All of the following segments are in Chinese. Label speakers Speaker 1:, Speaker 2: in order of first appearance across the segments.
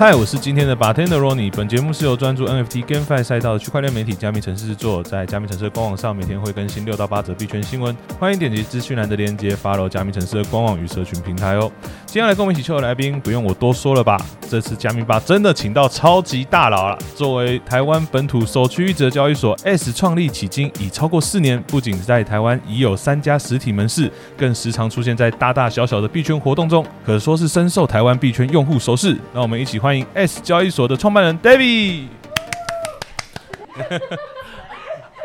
Speaker 1: 嗨，我是今天的 Bartender Ronnie。本节目是由专注 NFT GameFi 赛道的区块链媒体加密城市制作，在加密城市的官网上每天会更新六到八则币圈新闻。欢迎点击资讯栏的链接，follow 加密城市的官网与社群平台哦。接下来跟我们一起秀的来宾，不用我多说了吧？这次加密吧真的请到超级大佬了。作为台湾本土首屈一指交易所 S 创立迄今已超过四年，不仅在台湾已有三家实体门市，更时常出现在大大小小的币圈活动中，可说是深受台湾币圈用户熟识。让我们一起欢迎 S 交易所的创办人 David。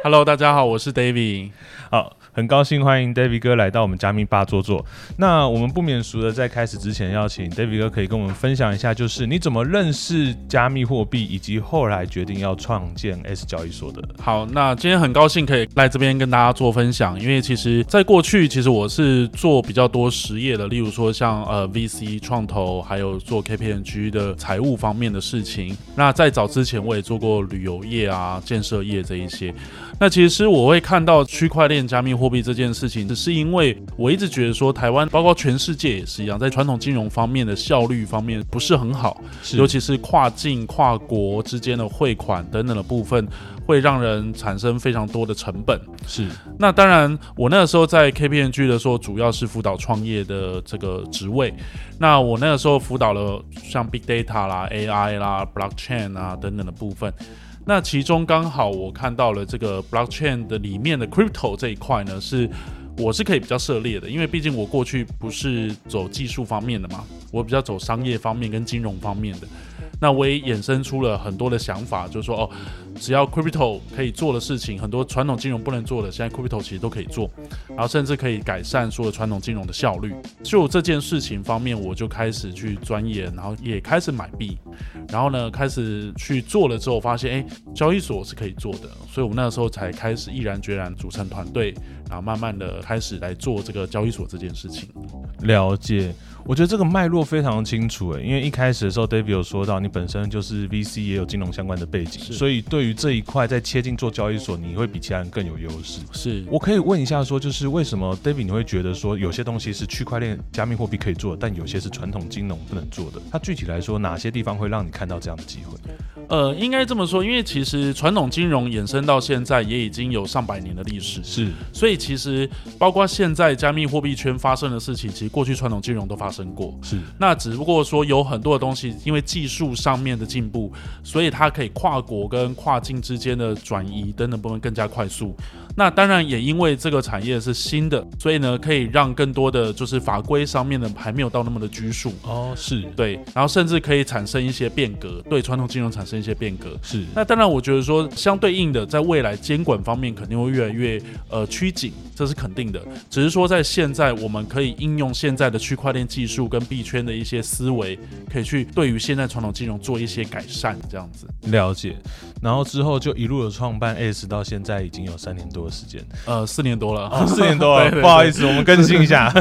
Speaker 2: Hello，大家好，我是 David。
Speaker 1: 好，很高兴欢迎 David 哥来到我们加密吧坐坐。那我们不免俗的，在开始之前，要请 David 哥可以跟我们分享一下，就是你怎么认识加密货币，以及后来决定要创建 S 交易所的。
Speaker 2: 好，那今天很高兴可以来这边跟大家做分享，因为其实在过去，其实我是做比较多实业的，例如说像呃 VC 创投，还有做 KPMG 的财务方面的事情。那在早之前，我也做过旅游业啊、建设业这一些。那其实我会看到区块链加密币这件事情，只是因为我一直觉得说，台湾包括全世界也是一样，在传统金融方面的效率方面不是很好，尤其是跨境、跨国之间的汇款等等的部分，会让人产生非常多的成本。
Speaker 1: 是
Speaker 2: 那当然，我那个时候在 KPMG 的时候，主要是辅导创业的这个职位。那我那个时候辅导了像 Big Data 啦、AI 啦、Blockchain 啊等等的部分。那其中刚好我看到了这个 Blockchain 的里面的 Crypto 这一块呢，是我是可以比较涉猎的，因为毕竟我过去不是走技术方面的嘛，我比较走商业方面跟金融方面的。那我也衍生出了很多的想法，就是说哦，只要 crypto 可以做的事情，很多传统金融不能做的，现在 crypto 其实都可以做，然后甚至可以改善所有传统金融的效率。就这件事情方面，我就开始去钻研，然后也开始买币，然后呢，开始去做了之后，发现哎，交易所是可以做的，所以我们那个时候才开始毅然决然组成团队，然后慢慢的开始来做这个交易所这件事情。
Speaker 1: 了解。我觉得这个脉络非常清楚诶，因为一开始的时候，David 有说到你本身就是 VC 也有金融相关的背景，所以对于这一块在切进做交易所，你会比其他人更有优势。
Speaker 2: 是
Speaker 1: 我可以问一下，说就是为什么 David 你会觉得说有些东西是区块链加密货币可以做的，但有些是传统金融不能做的？它具体来说，哪些地方会让你看到这样的机会？
Speaker 2: 呃，应该这么说，因为其实传统金融衍生到现在也已经有上百年的历史，
Speaker 1: 是
Speaker 2: 所以其实包括现在加密货币圈发生的事情，其实过去传统金融都发生过。
Speaker 1: 是
Speaker 2: 那只不过说有很多的东西，因为技术上面的进步，所以它可以跨国跟跨境之间的转移等等部分更加快速。那当然也因为这个产业是新的，所以呢可以让更多的就是法规上面的还没有到那么的拘束。
Speaker 1: 哦，是
Speaker 2: 对，然后甚至可以产生一些变革，对传统金融产生一些变革。
Speaker 1: 是
Speaker 2: 那当然，我觉得说相对应的，在未来监管方面肯定会越来越呃趋紧，这是肯定的。只是说在现在，我们可以应用现在的区块链技术跟币圈的一些思维，可以去对于现在传统金融做一些改善，这样子。
Speaker 1: 了解。然后之后就一路的创办 S 到现在已经有三年多的时间，
Speaker 2: 呃，四年多了，
Speaker 1: 哦，四年多了，不好意思，我们更新一下，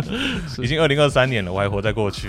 Speaker 1: 已经二零二三年了，我还活在过去。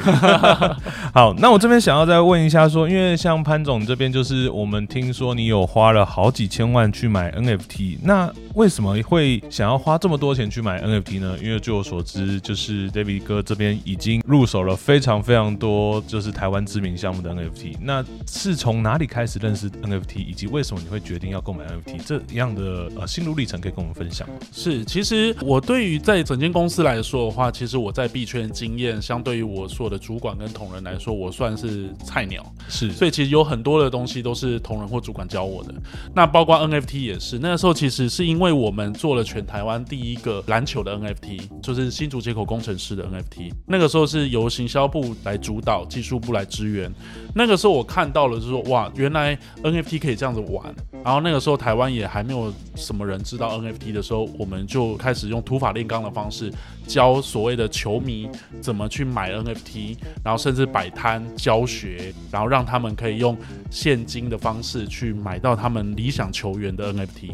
Speaker 1: 好，那我这边想要再问一下说，因为像潘总这边，就是我们听说你有花了好几千万去买 NFT，那为什么会想要花这么多钱去买 NFT 呢？因为据我所知，就是 David 哥这边已经入手了非常非常多，就是台湾知名项目的 NFT。那是从哪里开始认识 NFT，以及为什么你会决定要购买 NFT 这样的呃心路历程，可以跟我们分享吗？
Speaker 2: 是，其实我对于在整间公司来说的话，其实我在币圈经验，相对于我所有的主管跟同仁来说，我算是菜鸟。
Speaker 1: 是，
Speaker 2: 所以其实有很多的东西都是同仁或主管教我的。那包括 NFT 也是，那个时候其实是因为我们做了全台湾第一个篮球的 NFT，就是新竹接口工程师的 NFT。那个时候是由行销部来主导，技术部来支援。那个时候我看到了，就是说哇，原来 NFT 可以这样子玩。然后那个时候台湾也还没有什么人知道 NFT 的时候，我们就开始用土法炼钢的方式教所谓的球迷怎么去买 NFT，然后甚至摆摊教学，然后让他们可以用现金的方式去买到他们理想球员的 NFT。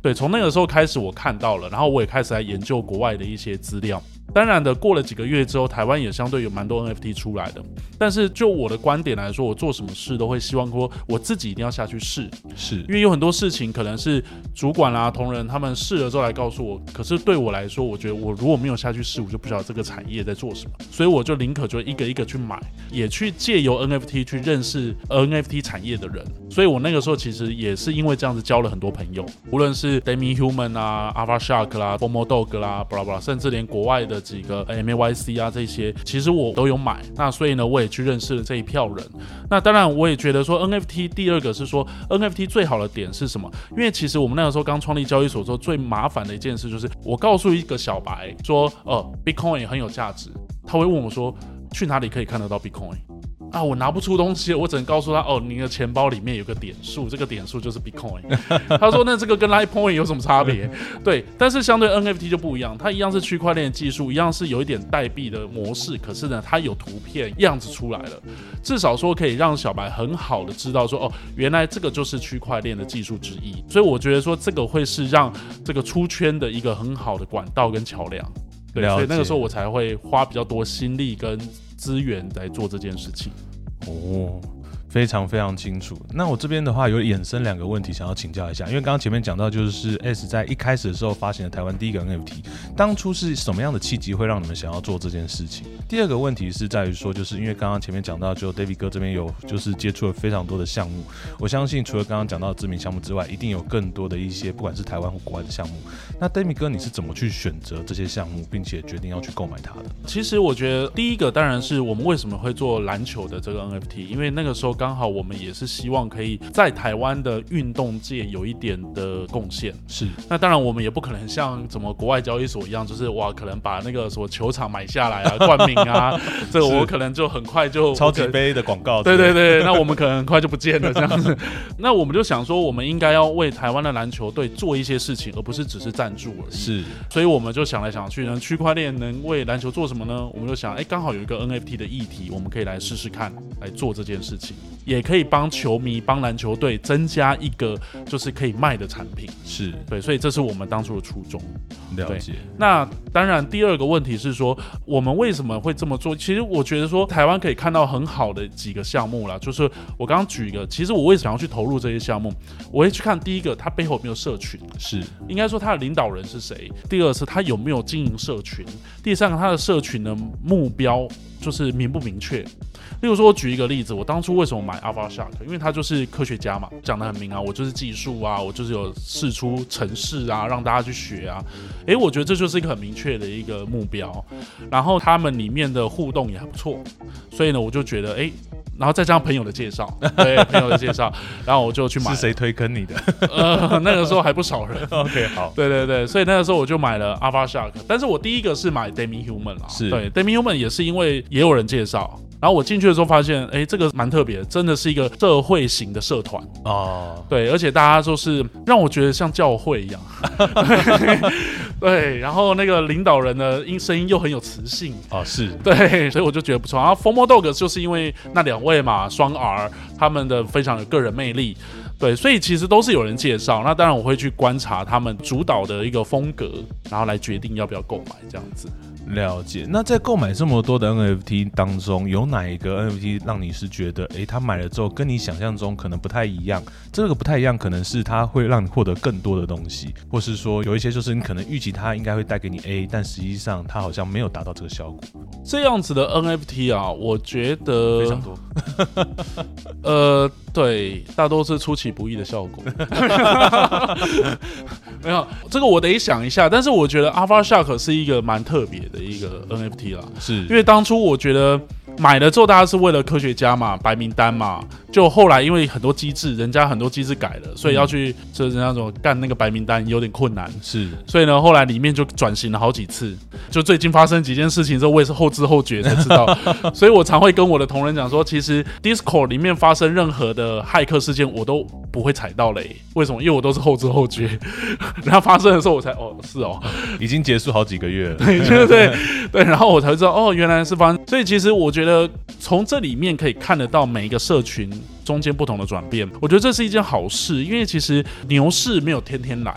Speaker 2: 对，从那个时候开始我看到了，然后我也开始来研究国外的一些资料。当然的，过了几个月之后，台湾也相对有蛮多 NFT 出来的。但是就我的观点来说，我做什么事都会希望说我自己一定要下去试，
Speaker 1: 是
Speaker 2: 因为有很多事情可能是主管啦、同仁他们试了之后来告诉我，可是对我来说，我觉得我如果没有下去试，我就不知道这个产业在做什么，所以我就宁可就一个一个去买，也去借由 NFT 去认识 NFT 产业的人。所以我那个时候其实也是因为这样子交了很多朋友，无论是 Demi Human 啊、Alpha Shark 啦、Fomo Dog 啦，巴拉巴拉，甚至连国外的的几个 MAYC 啊这些，其实我都有买。那所以呢，我也去认识了这一票人。那当然，我也觉得说 NFT 第二个是说 NFT 最好的点是什么？因为其实我们那个时候刚创立交易所时候，最麻烦的一件事就是，我告诉一个小白说，呃，Bitcoin 很有价值，他会问我说，去哪里可以看得到 Bitcoin？啊，我拿不出东西，我只能告诉他，哦，你的钱包里面有个点数，这个点数就是 Bitcoin。他说，那这个跟 Litecoin 有什么差别？对，但是相对 NFT 就不一样，它一样是区块链技术，一样是有一点代币的模式，可是呢，它有图片样子出来了，至少说可以让小白很好的知道说，哦，原来这个就是区块链的技术之一。所以我觉得说，这个会是让这个出圈的一个很好的管道跟桥梁。对，所以那个时候我才会花比较多心力跟资源来做这件事情。
Speaker 1: 哦，非常非常清楚。那我这边的话有衍生两个问题想要请教一下，因为刚刚前面讲到就是 S 在一开始的时候发行了台湾第一个 NFT，当初是什么样的契机会让你们想要做这件事情？第二个问题是在于说，就是因为刚刚前面讲到，就 David 哥这边有就是接触了非常多的项目，我相信除了刚刚讲到知名项目之外，一定有更多的一些不管是台湾或国外的项目。那 David 哥你是怎么去选择这些项目，并且决定要去购买它的？
Speaker 2: 其实我觉得第一个当然是我们为什么会做篮球的这个 NFT，因为那个时候刚好我们也是希望可以在台湾的运动界有一点的贡献。
Speaker 1: 是，
Speaker 2: 那当然我们也不可能像什么国外交易所一样，就是哇，可能把那个什么球场买下来啊，冠名啊，这个我可能就很快就
Speaker 1: 超级杯的广告，
Speaker 2: 对对对，那我们可能很快就不见了这样子。那我们就想说，我们应该要为台湾的篮球队做一些事情，而不是只是赞助而已。
Speaker 1: 是，
Speaker 2: 所以我们就想来想去呢，区块链能为篮球做什么呢？我们就想，哎，刚好有一个 NFT 的议题，我们可以来试试看，来做这件事情，也可以帮球迷、帮篮球队增加一个就是可以卖的产品。
Speaker 1: 是
Speaker 2: 对，所以这是我们当初的初衷。
Speaker 1: 了解。
Speaker 2: 那当然，第二个问题是说，我们为什么会这么做？其实我觉得说，台湾可以看到很好的几个项目啦，就是我刚刚举一个，其实我为什么要去投入这些项目？我会去看第一个，它背后有没有社群，
Speaker 1: 是
Speaker 2: 应该说它的领导人是谁；第二是它有没有经营社群；第三个它的社群的目标就是明不明确。例如说，我举一个例子，我当初为什么买 Alpha Shark？因为他就是科学家嘛，讲的很明啊，我就是技术啊，我就是有试出城市啊，让大家去学啊。诶，我觉得这就是一个很明确的一个目标。然后他们里面的互动也还不错，所以呢，我就觉得诶，然后再加上朋友的介绍，对 朋友的介绍，然后我就去买。
Speaker 1: 是谁推坑你的？
Speaker 2: 呃，那个时候还不少人。
Speaker 1: OK，好，
Speaker 2: 对对对，所以那个时候我就买了 Alpha Shark，但是我第一个是买 Demi Human 啦，
Speaker 1: 是
Speaker 2: 对 Demi Human 也是因为也有人介绍，然后我进去的时候发现，哎，这个蛮特别的，真的是一个社会型的社团，
Speaker 1: 哦，
Speaker 2: 对，而且大家就是让我觉得像教会一样，对，然后那个领导人的音声音又很有磁性，
Speaker 1: 哦，是
Speaker 2: 对，所以我就觉得不错。然后 Formo Dog 就是因为那两位嘛，双 R 他们的非常有个人魅力，对，所以其实都是有人介绍。那当然我会去观察他们主导的一个风格，然后来决定要不要购买这样子。
Speaker 1: 了解。那在购买这么多的 NFT 当中，有哪一个 NFT 让你是觉得，诶，他买了之后跟你想象中可能不太一样？这个不太一样，可能是它会让你获得更多的东西，或是说有一些就是你可能预期它应该会带给你 A，但实际上它好像没有达到这个效果。
Speaker 2: 这样子的 NFT 啊，我觉得
Speaker 1: 非常多，
Speaker 2: 呃，对，大多是出其不意的效果。没有这个我得想一下，但是我觉得 Alpha Shark 是一个蛮特别的一个 NFT 啦，
Speaker 1: 是
Speaker 2: 因为当初我觉得买了之后，大家是为了科学家嘛，白名单嘛，就后来因为很多机制，人家很多机制改了，所以要去就是那种干那个白名单有点困难。
Speaker 1: 是
Speaker 2: 所以呢，后来里面就转型了好几次。就最近发生几件事情之后，我也是后知后觉才知道。所以我常会跟我的同仁讲说，其实 Discord 里面发生任何的骇客事件，我都不会踩到雷。为什么？因为我都是后知后觉，然后发生的时候我才哦是哦，
Speaker 1: 已经结束好几个月了。
Speaker 2: 对对对 对，然后我才知道哦，原来是发生。所以其实我觉得从这里面可以看得到每一个社群中间不同的转变，我觉得这是一件好事，因为其实牛市没有天天来。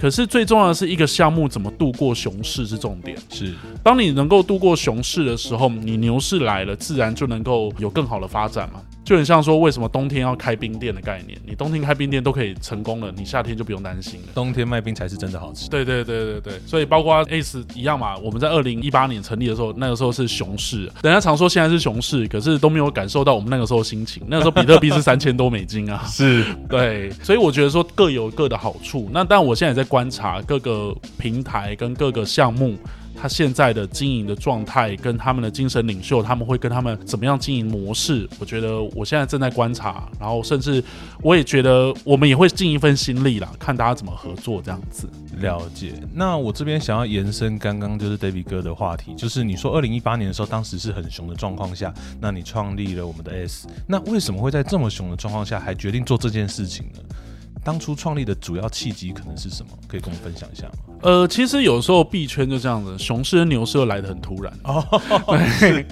Speaker 2: 可是最重要的是一个项目怎么度过熊市是重点。
Speaker 1: 是
Speaker 2: 当你能够度过熊市的时候，你牛市来了，自然就能够有更好的发展嘛。就很像说，为什么冬天要开冰店的概念？你冬天开冰店都可以成功了，你夏天就不用担心了。
Speaker 1: 冬天卖冰才是真的好吃。
Speaker 2: 对对对对对，所以包括 ACE 一样嘛，我们在二零一八年成立的时候，那个时候是熊市，人家常说现在是熊市，可是都没有感受到我们那个时候心情。那个时候比特币是三千多美金啊，
Speaker 1: 是
Speaker 2: 对，所以我觉得说各有各的好处。那但我现在也在观察各个平台跟各个项目。他现在的经营的状态跟他们的精神领袖，他们会跟他们怎么样经营模式？我觉得我现在正在观察，然后甚至我也觉得我们也会尽一份心力啦，看大家怎么合作这样子。
Speaker 1: 了解。那我这边想要延伸刚刚就是 David 哥的话题，就是你说二零一八年的时候，当时是很熊的状况下，那你创立了我们的 S，那为什么会在这么熊的状况下还决定做这件事情呢？当初创立的主要契机可能是什么？可以跟我们分享一下吗？
Speaker 2: 呃，其实有时候币圈就这样子，熊市跟牛市又来的很突然哦。对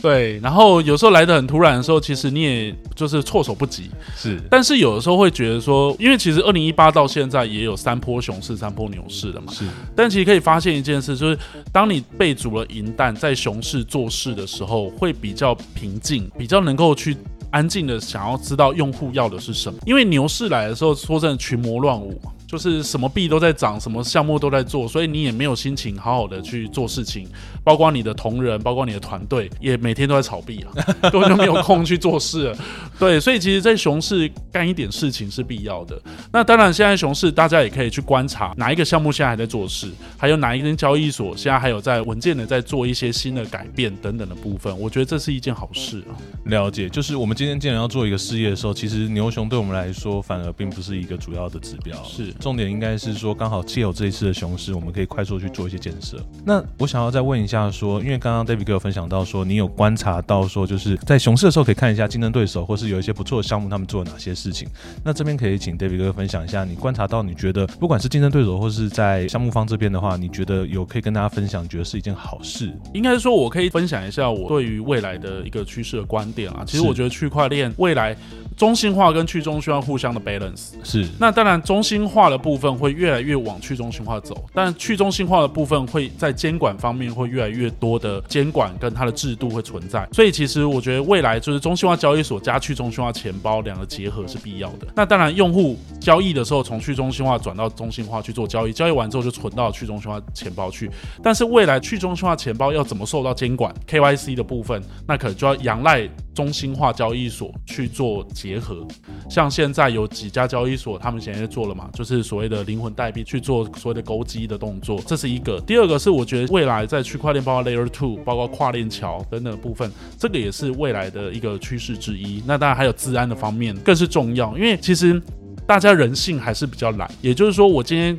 Speaker 2: 对，然后有时候来的很突然的时候，其实你也就是措手不及。
Speaker 1: 是，
Speaker 2: 但是有的时候会觉得说，因为其实二零一八到现在也有三波熊市、三波牛市了嘛。
Speaker 1: 是，
Speaker 2: 但其实可以发现一件事，就是当你备足了银弹，在熊市做事的时候，会比较平静，比较能够去。安静的想要知道用户要的是什么，因为牛市来的时候，说真的群魔乱舞。就是什么币都在涨，什么项目都在做，所以你也没有心情好好的去做事情，包括你的同仁，包括你的团队，也每天都在炒币啊，根本就没有空去做事。对，所以其实，在熊市干一点事情是必要的。那当然，现在熊市大家也可以去观察哪一个项目现在还在做事，还有哪一间交易所现在还有在稳健的在做一些新的改变等等的部分。我觉得这是一件好事啊。
Speaker 1: 了解，就是我们今天既然要做一个事业的时候，其实牛熊对我们来说反而并不是一个主要的指标。
Speaker 2: 是。
Speaker 1: 重点应该是说，刚好借有这一次的熊市，我们可以快速去做一些建设。那我想要再问一下，说，因为刚刚 David 哥有分享到说，你有观察到说，就是在熊市的时候可以看一下竞争对手，或是有一些不错的项目，他们做了哪些事情。那这边可以请 David 哥分享一下，你观察到你觉得，不管是竞争对手或是在项目方这边的话，你觉得有可以跟大家分享，觉得是一件好事。
Speaker 2: 应该是说，我可以分享一下我对于未来的一个趋势的观点啊。其实我觉得区块链未来中心化跟去中心化互相的 balance
Speaker 1: 是。
Speaker 2: 那当然中心化的部分会越来越往去中心化走，但去中心化的部分会在监管方面会越来越多的监管跟它的制度会存在，所以其实我觉得未来就是中心化交易所加去中心化钱包两个结合是必要的。那当然，用户交易的时候从去中心化转到中心化去做交易，交易完之后就存到去中心化钱包去。但是未来去中心化钱包要怎么受到监管？KYC 的部分，那可能就要仰赖中心化交易所去做结合。像现在有几家交易所，他们现在做了嘛，就是所谓的灵魂代币去。做所谓的勾机的动作，这是一个。第二个是我觉得未来在区块链，包括 Layer Two，包括跨链桥等等部分，这个也是未来的一个趋势之一。那当然还有治安的方面更是重要，因为其实大家人性还是比较懒。也就是说，我今天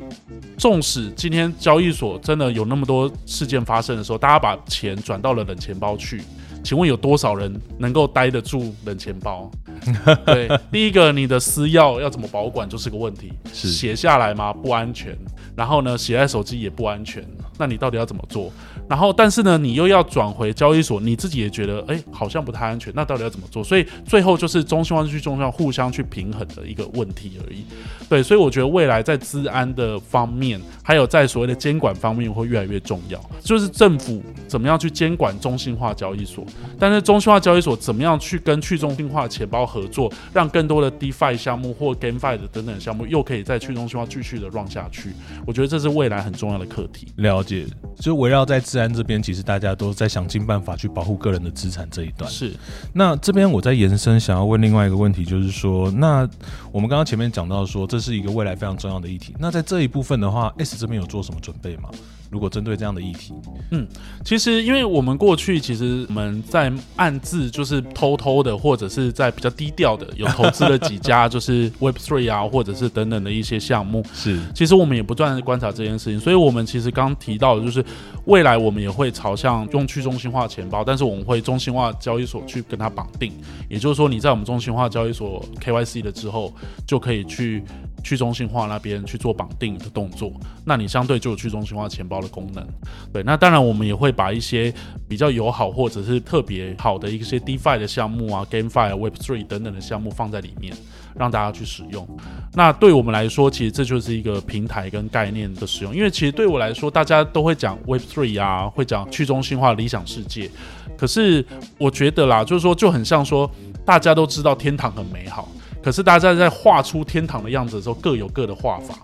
Speaker 2: 纵使今天交易所真的有那么多事件发生的时候，大家把钱转到了冷钱包去。请问有多少人能够待得住冷钱包？对，第一个你的私钥要怎么保管就是个问题，写下来吗？不安全。然后呢，写在手机也不安全。那你到底要怎么做？然后，但是呢，你又要转回交易所，你自己也觉得，哎，好像不太安全。那到底要怎么做？所以最后就是中心化去中心化互相去平衡的一个问题而已。对，所以我觉得未来在治安的方面，还有在所谓的监管方面会越来越重要。就是政府怎么样去监管中心化交易所，但是中心化交易所怎么样去跟去中心化钱包合作，让更多的 DeFi 项目或 GameFi 的等等项目又可以在去中心化继续的 run 下去。我觉得这是未来很重要的课题。
Speaker 1: 了解，就围绕在治安这边，其实大家都在想尽办法去保护个人的资产这一段。
Speaker 2: 是，
Speaker 1: 那这边我在延伸，想要问另外一个问题，就是说，那我们刚刚前面讲到说，这是一个未来非常重要的议题。那在这一部分的话，S 这边有做什么准备吗？如果针对这样的议题，嗯
Speaker 2: 其实，因为我们过去其实我们在暗自就是偷偷的，或者是在比较低调的，有投资了几家 就是 Web Three 啊，或者是等等的一些项目。
Speaker 1: 是
Speaker 2: 其实我们也不断的观察这件事情，所以我们其实刚提提到的就是未来我们也会朝向用去中心化钱包，但是我们会中心化交易所去跟它绑定，也就是说你在我们中心化交易所 KYC 了之后，就可以去去中心化那边去做绑定的动作，那你相对就有去中心化钱包的功能。对，那当然我们也会把一些比较友好或者是特别好的一些 DeFi 的项目啊、GameFi、Web3 等等的项目放在里面，让大家去使用。那对我们来说，其实这就是一个平台跟概念的使用，因为其实对我来说，大家都会讲 Web3 啊，会讲去中心化理想世界，可是我觉得啦，就是说就很像说，大家都知道天堂很美好。可是大家在画出天堂的样子的时候，各有各的画法。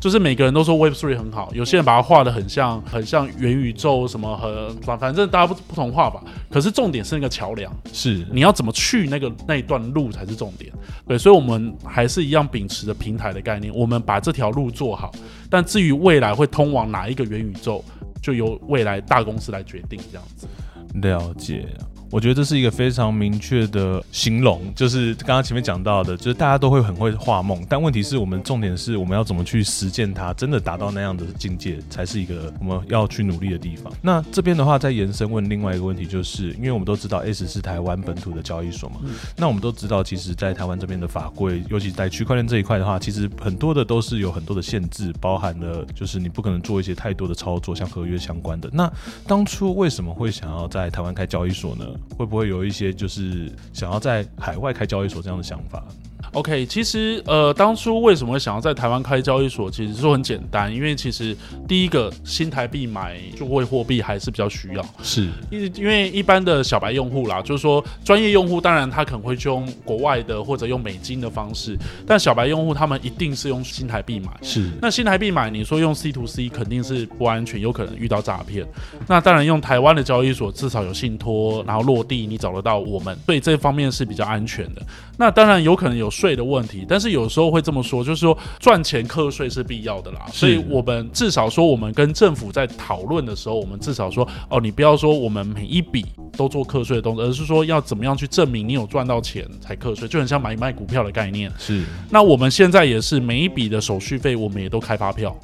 Speaker 2: 就是每个人都说 Web Three 很好，有些人把它画的很像很像元宇宙什么和反反正大家不不同画法。可是重点是那个桥梁，
Speaker 1: 是
Speaker 2: 你要怎么去那个那一段路才是重点。对，所以我们还是一样秉持着平台的概念，我们把这条路做好。但至于未来会通往哪一个元宇宙，就由未来大公司来决定。这样子，
Speaker 1: 了解。我觉得这是一个非常明确的形容，就是刚刚前面讲到的，就是大家都会很会画梦，但问题是我们重点是我们要怎么去实践它，真的达到那样的境界，才是一个我们要去努力的地方。那这边的话，再延伸问另外一个问题，就是因为我们都知道 S 是台湾本土的交易所嘛，那我们都知道，其实，在台湾这边的法规，尤其在区块链这一块的话，其实很多的都是有很多的限制，包含了就是你不可能做一些太多的操作，像合约相关的。那当初为什么会想要在台湾开交易所呢？会不会有一些就是想要在海外开交易所这样的想法？
Speaker 2: OK，其实呃，当初为什么想要在台湾开交易所，其实说很简单，因为其实第一个新台币买数位货币还是比较需要，
Speaker 1: 是
Speaker 2: 因因为一般的小白用户啦，就是说专业用户，当然他可能会去用国外的或者用美金的方式，但小白用户他们一定是用新台币买。
Speaker 1: 是
Speaker 2: 那新台币买，你说用 C to C 肯定是不安全，有可能遇到诈骗。那当然用台湾的交易所，至少有信托，然后落地你找得到我们，所以这方面是比较安全的。那当然有可能有税的问题，但是有时候会这么说，就是说赚钱课税是必要的啦。所以我们至少说，我们跟政府在讨论的时候，我们至少说，哦，你不要说我们每一笔都做课税的动作，而是说要怎么样去证明你有赚到钱才课税，就很像买卖股票的概念。
Speaker 1: 是
Speaker 2: 那我们现在也是每一笔的手续费，我们也都开发票，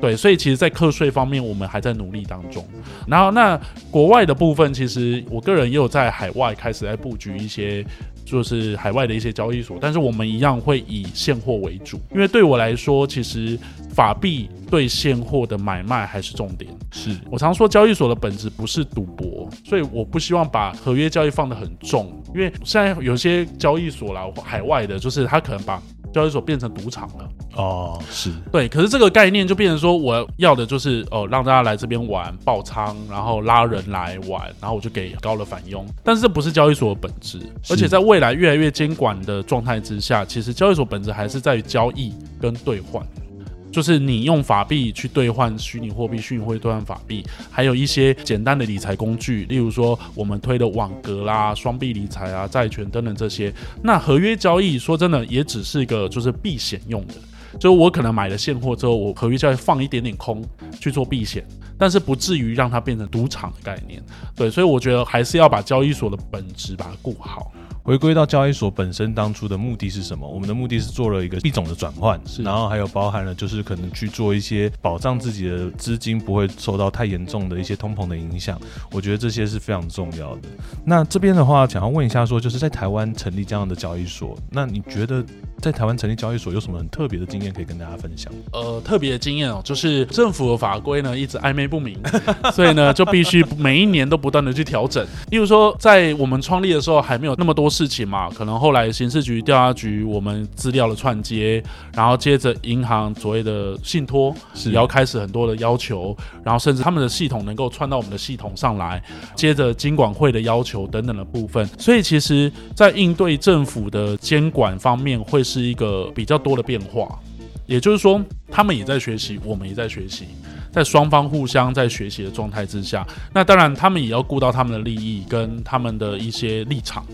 Speaker 2: 对，所以其实，在课税方面，我们还在努力当中。然后，那国外的部分，其实我个人也有在海外开始在布局一些，就是海外的一些交易所，但是我们一样会以现货为主，因为对我来说，其实法币对现货的买卖还是重点。
Speaker 1: 是。
Speaker 2: 我常说交易所的本质不是赌博，所以我不希望把合约交易放得很重，因为现在有些交易所啦，海外的，就是他可能把交易所变成赌场了。
Speaker 1: 哦，是
Speaker 2: 对，可是这个概念就变成说，我要的就是哦，让大家来这边玩爆仓，然后拉人来玩，然后我就给高了返佣。但是这不是交易所的本质，而且在未来越来越监管的状态之下，其实交易所本质还是在于交易跟兑换。就是你用法币去兑换虚拟货币，虚拟货币兑换法币，还有一些简单的理财工具，例如说我们推的网格啦、双币理财啊、债权等等这些。那合约交易说真的，也只是一个就是避险用的。就我可能买了现货之后，我合约交易放一点点空去做避险，但是不至于让它变成赌场的概念。对，所以我觉得还是要把交易所的本质把它顾好。
Speaker 1: 回归到交易所本身当初的目的是什么？我们的目的是做了一个币种的转换，然后还有包含了就是可能去做一些保障自己的资金不会受到太严重的一些通膨的影响。我觉得这些是非常重要的。那这边的话，想要问一下说，就是在台湾成立这样的交易所，那你觉得在台湾成立交易所有什么很特别的经验可以跟大家分享？
Speaker 2: 呃，特别的经验哦，就是政府的法规呢一直暧昧不明，所以呢就必须每一年都不断的去调整。例如说，在我们创立的时候还没有那么多事情嘛，可能后来刑事局、调查局我们资料的串接，然后接着银行所谓的信托
Speaker 1: 是
Speaker 2: 也要开始很多的要求，然后甚至他们的系统能够串到我们的系统上来，接着金管会的要求等等的部分。所以其实，在应对政府的监管方面，会是一个比较多的变化。也就是说，他们也在学习，我们也在学习。在双方互相在学习的状态之下，那当然他们也要顾到他们的利益跟他们的一些立场，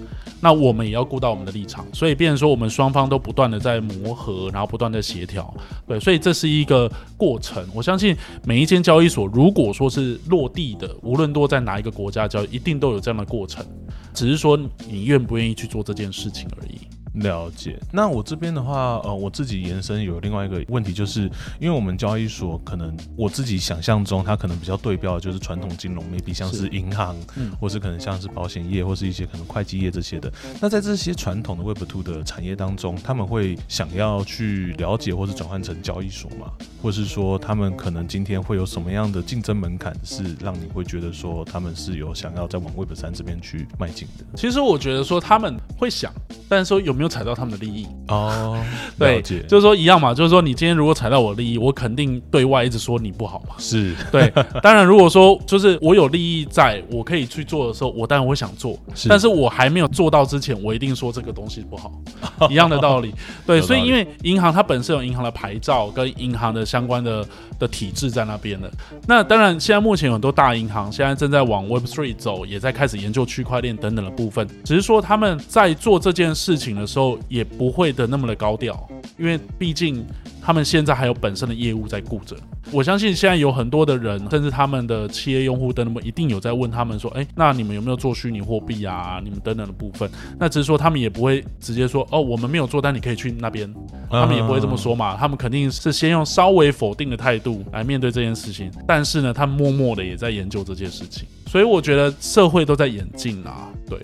Speaker 2: 那我们也要顾到我们的立场，所以变成说我们双方都不断的在磨合，然后不断的协调，对，所以这是一个过程。我相信每一间交易所，如果说是落地的，无论多在哪一个国家交易，一定都有这样的过程，只是说你愿不愿意去做这件事情而已。
Speaker 1: 了解。那我这边的话，呃，我自己延伸有另外一个问题，就是因为我们交易所可能我自己想象中，它可能比较对标的就是传统金融，maybe 像是银行，
Speaker 2: 嗯
Speaker 1: 或是可能像是保险业，或是一些可能会计业这些的。那在这些传统的 Web Two 的产业当中，他们会想要去了解或是转换成交易所吗？或是说他们可能今天会有什么样的竞争门槛，是让你会觉得说他们是有想要再往 Web 三这边去迈进的？
Speaker 2: 其实我觉得说他们会想，但是说有没有踩到他们的利益？
Speaker 1: 哦，
Speaker 2: 对，就是说一样嘛，就是说你今天如果踩到我的利益，我肯定对外一直说你不好嘛。
Speaker 1: 是
Speaker 2: 对，当然如果说就是我有利益在，我可以去做的时候，我当然会想做，
Speaker 1: 是
Speaker 2: 但是我还没有做到之前，我一定说这个东西不好，一样的道理。对，所以因为银行它本身有银行的牌照跟银行的相关的的体制在那边的。那当然，现在目前有很多大银行现在正在往 Web Three 走，也在开始研究区块链等等的部分。只是说他们在做这件事情的时候，也不会的那么的高调，因为毕竟他们现在还有本身的业务在顾着。我相信现在有很多的人，甚至他们的企业用户等等，一定有在问他们说：“哎，那你们有没有做虚拟货币啊？你们等等的部分？”那只是说他们也不会直接说：“哦，我们没有做，但你可以去那边。”他们也不会这么说嘛，他们肯定是先用稍微否定的态度来面对这件事情，但是呢，他们默默的也在研究这件事情，所以我觉得社会都在演进啊，对。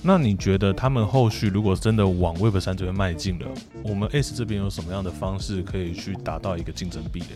Speaker 1: 那你觉得他们后续如果真的往 Web 三这边迈进了，我们 S 这边有什么样的方式可以去达到一个竞争壁垒？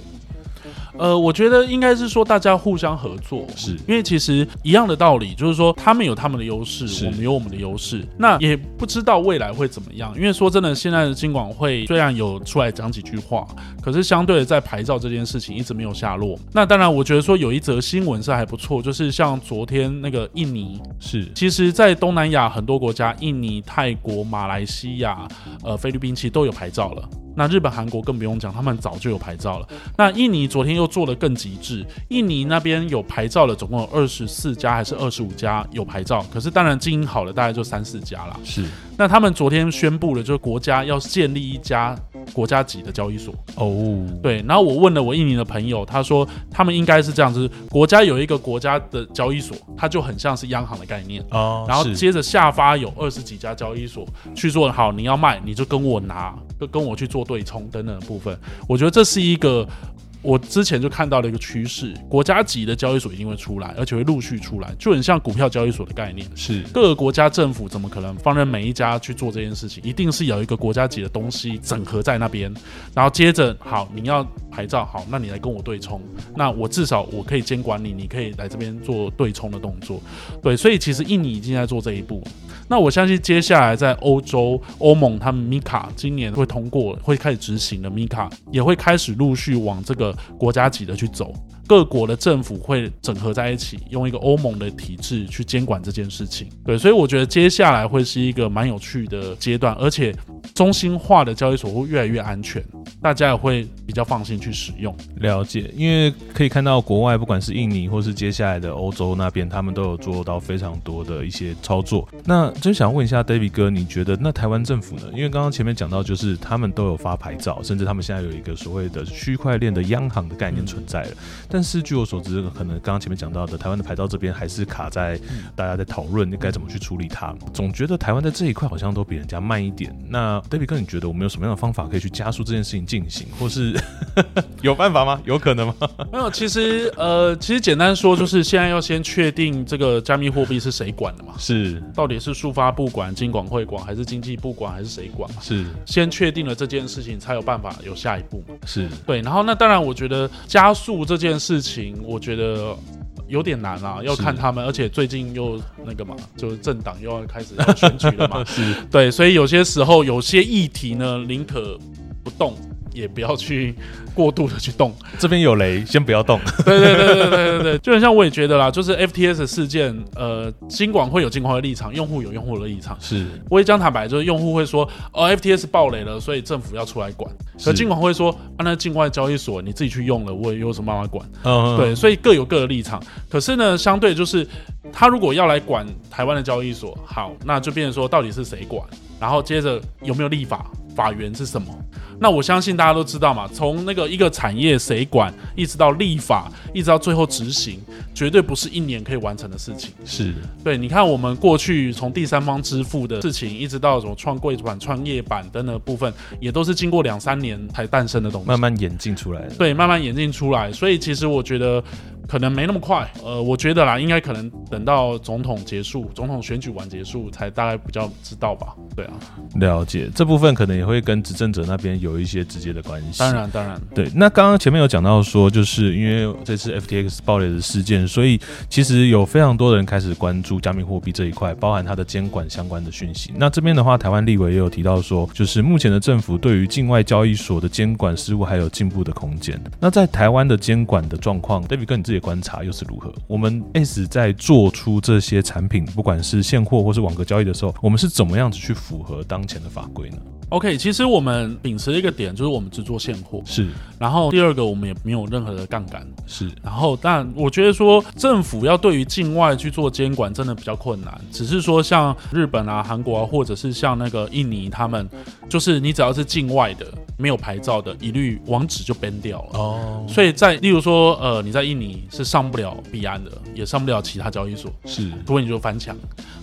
Speaker 2: 呃，我觉得应该是说大家互相合作，
Speaker 1: 是
Speaker 2: 因为其实一样的道理，就是说他们有他们的优势，我们有我们的优势，那也不知道未来会怎么样。因为说真的，现在的金管会虽然有出来讲几句话，可是相对的在牌照这件事情一直没有下落。那当然，我觉得说有一则新闻是还不错，就是像昨天那个印尼，
Speaker 1: 是
Speaker 2: 其实，在东南亚很多国家，印尼、泰国、马来西亚、呃菲律宾其实都有牌照了。那日本、韩国更不用讲，他们早就有牌照了。那印尼昨天又做的更极致，印尼那边有牌照的总共有二十四家还是二十五家有牌照，可是当然经营好了大概就三四家啦。
Speaker 1: 是
Speaker 2: 那他们昨天宣布了，就是国家要建立一家国家级的交易所。
Speaker 1: 哦，
Speaker 2: 对，然后我问了我印尼的朋友，他说他们应该是这样，就是国家有一个国家的交易所，它就很像是央行的概念。
Speaker 1: 哦，是
Speaker 2: 然后接着下发有二十几家交易所去做好，你要卖你就跟我拿，跟跟我去做对冲等等的部分。我觉得这是一个我之前就看到的一个趋势，国家级的交易所一定会出来，而且会陆续出来，就很像股票交易所的概念。
Speaker 1: 是
Speaker 2: 各个国家政府怎么可能放任每一家去做这件事情？一定是有一个国家级的东西整合在那边，然后接着好，你要牌照好，那你来跟我对冲，那我至少我可以监管你，你可以来这边做对冲的动作。对，所以其实印尼已经在做这一步。那我相信接下来在欧洲、欧盟，他们 Mika 今年会通过，会开始执行的 Mika 也会开始陆续往这个国家级的去走。各国的政府会整合在一起，用一个欧盟的体制去监管这件事情。对，所以我觉得接下来会是一个蛮有趣的阶段，而且中心化的交易所会越来越安全，大家也会较放心去使用。
Speaker 1: 了解，因为可以看到国外不管是印尼或是接下来的欧洲那边，他们都有做到非常多的一些操作。那就想问一下 David 哥，你觉得那台湾政府呢？因为刚刚前面讲到，就是他们都有发牌照，甚至他们现在有一个所谓的区块链的央行的概念存在了。但是据我所知，可能刚刚前面讲到的，台湾的牌照这边还是卡在大家在讨论该怎么去处理它。总觉得台湾在这一块好像都比人家慢一点。那 David 哥，你觉得我们有什么样的方法可以去加速这件事情进行，或是 有办法吗？有可能吗？
Speaker 2: 没有，其实呃，其实简单说就是现在要先确定这个加密货币是谁管的嘛，
Speaker 1: 是
Speaker 2: 到底是数发部管、金管会管，还是经济部管，还是谁管？
Speaker 1: 是
Speaker 2: 先确定了这件事情，才有办法有下一步嘛。
Speaker 1: 是，
Speaker 2: 对，然后那当然，我觉得加速这件事情，我觉得有点难啊，要看他们，而且最近又那个嘛，就是政党又要开始要选举了嘛，
Speaker 1: 是
Speaker 2: 对，所以有些时候有些议题呢，宁可不动，也不要去过度的去动。
Speaker 1: 这边有雷，先不要动。
Speaker 2: 对对对对对对对，就很像我也觉得啦，就是 FTS 事件，呃，金管会有金管会的立场，用户有用户的立场。
Speaker 1: 是，
Speaker 2: 我也讲坦白，就是用户会说，哦，FTS 爆雷了，所以政府要出来管。可金管会说，啊，那境外交易所你自己去用了，我也有什么办法管？嗯，对，所以各有各的立场。可是呢，相对就是他如果要来管台湾的交易所，好，那就变成说到底是谁管？然后接着有没有立法？法源是什么？那我相信大家都知道嘛，从那个一个产业谁管，一直到立法，一直到最后执行，绝对不是一年可以完成的事情。
Speaker 1: 是
Speaker 2: 对，你看我们过去从第三方支付的事情，一直到什么创柜板、创业板等等部分，也都是经过两三年才诞生的东西，
Speaker 1: 慢慢演进出来的。
Speaker 2: 对，慢慢演进出来。所以其实我觉得。可能没那么快，呃，我觉得啦，应该可能等到总统结束，总统选举完结束才大概比较知道吧。对啊，
Speaker 1: 了解这部分可能也会跟执政者那边有一些直接的关系。
Speaker 2: 当然，当然，
Speaker 1: 对。那刚刚前面有讲到说，就是因为这次 FTX 爆雷的事件，所以其实有非常多的人开始关注加密货币这一块，包含它的监管相关的讯息。那这边的话，台湾立委也有提到说，就是目前的政府对于境外交易所的监管事务还有进步的空间。那在台湾的监管的状况，David 哥你自己观察又是如何？我们 S 在做出这些产品，不管是现货或是网格交易的时候，我们是怎么样子去符合当前的法规呢
Speaker 2: ？OK，其实我们秉持一个点，就是我们只做现货，
Speaker 1: 是。
Speaker 2: 然后第二个，我们也没有任何的杠杆，
Speaker 1: 是。
Speaker 2: 然后，但我觉得说政府要对于境外去做监管，真的比较困难。只是说像日本啊、韩国啊，或者是像那个印尼，他们就是你只要是境外的、没有牌照的，一律网址就 ban 掉了。哦。所以在例如说，呃，你在印尼是上不了币安的，也上不了其他交易所，
Speaker 1: 是。
Speaker 2: 除非你就翻墙。